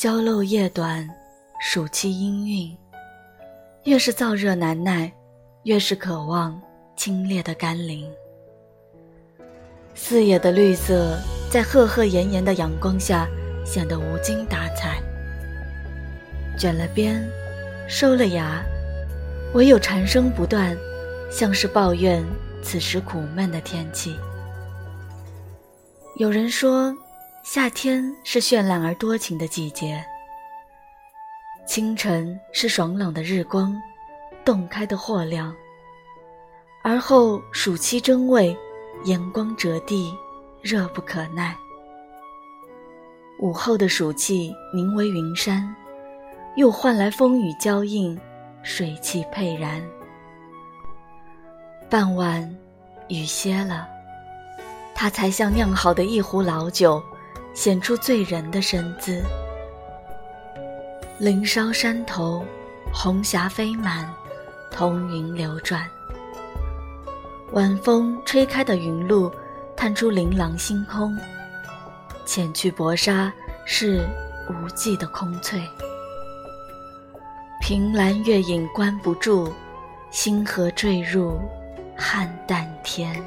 宵漏夜短，暑气阴郁，越是燥热难耐，越是渴望清冽的甘霖。四野的绿色在赫赫炎炎的阳光下显得无精打采。卷了边，收了芽，唯有蝉声不断，像是抱怨此时苦闷的天气。有人说。夏天是绚烂而多情的季节，清晨是爽朗的日光，洞开的豁亮。而后暑期蒸味，炎光折地，热不可耐。午后的暑气凝为云山，又换来风雨交映，水汽沛然。傍晚，雨歇了，它才像酿好的一壶老酒。显出醉人的身姿。林梢山头，红霞飞满，彤云流转。晚风吹开的云露，探出琳琅星空。浅去薄纱，是无际的空翠。凭栏月影关不住，星河坠入，汉淡天。